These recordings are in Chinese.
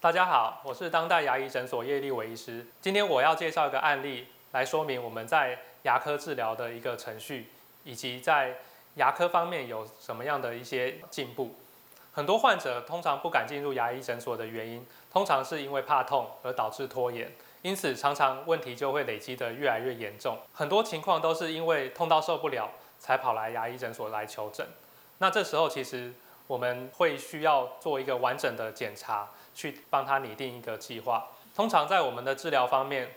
大家好，我是当代牙医诊所叶立伟医师。今天我要介绍一个案例，来说明我们在牙科治疗的一个程序，以及在牙科方面有什么样的一些进步。很多患者通常不敢进入牙医诊所的原因，通常是因为怕痛而导致拖延，因此常常问题就会累积的越来越严重。很多情况都是因为痛到受不了，才跑来牙医诊所来求诊。那这时候其实我们会需要做一个完整的检查。去帮他拟定一个计划。通常在我们的治疗方面，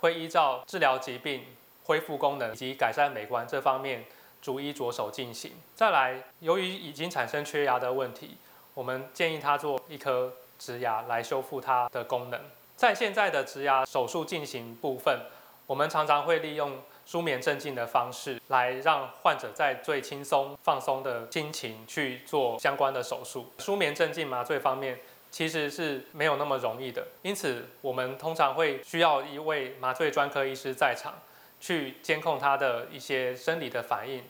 会依照治疗疾病、恢复功能以及改善美观这方面逐一着手进行。再来，由于已经产生缺牙的问题，我们建议他做一颗植牙来修复它的功能。在现在的植牙手术进行部分，我们常常会利用舒眠镇静的方式，来让患者在最轻松放松的心情去做相关的手术。舒眠镇静麻醉方面。其实是没有那么容易的，因此我们通常会需要一位麻醉专科医师在场，去监控他的一些生理的反应，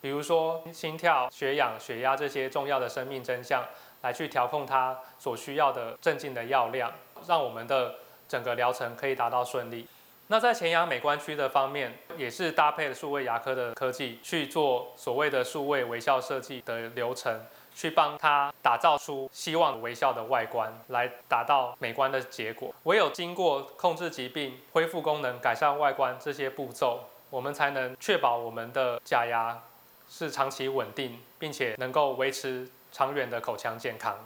比如说心跳、血氧、血压这些重要的生命真相，来去调控他所需要的镇静的药量，让我们的整个疗程可以达到顺利。那在前牙美观区的方面，也是搭配了数位牙科的科技去做所谓的数位微笑设计的流程。去帮他打造出希望微笑的外观，来达到美观的结果。唯有经过控制疾病、恢复功能、改善外观这些步骤，我们才能确保我们的假牙是长期稳定，并且能够维持长远的口腔健康。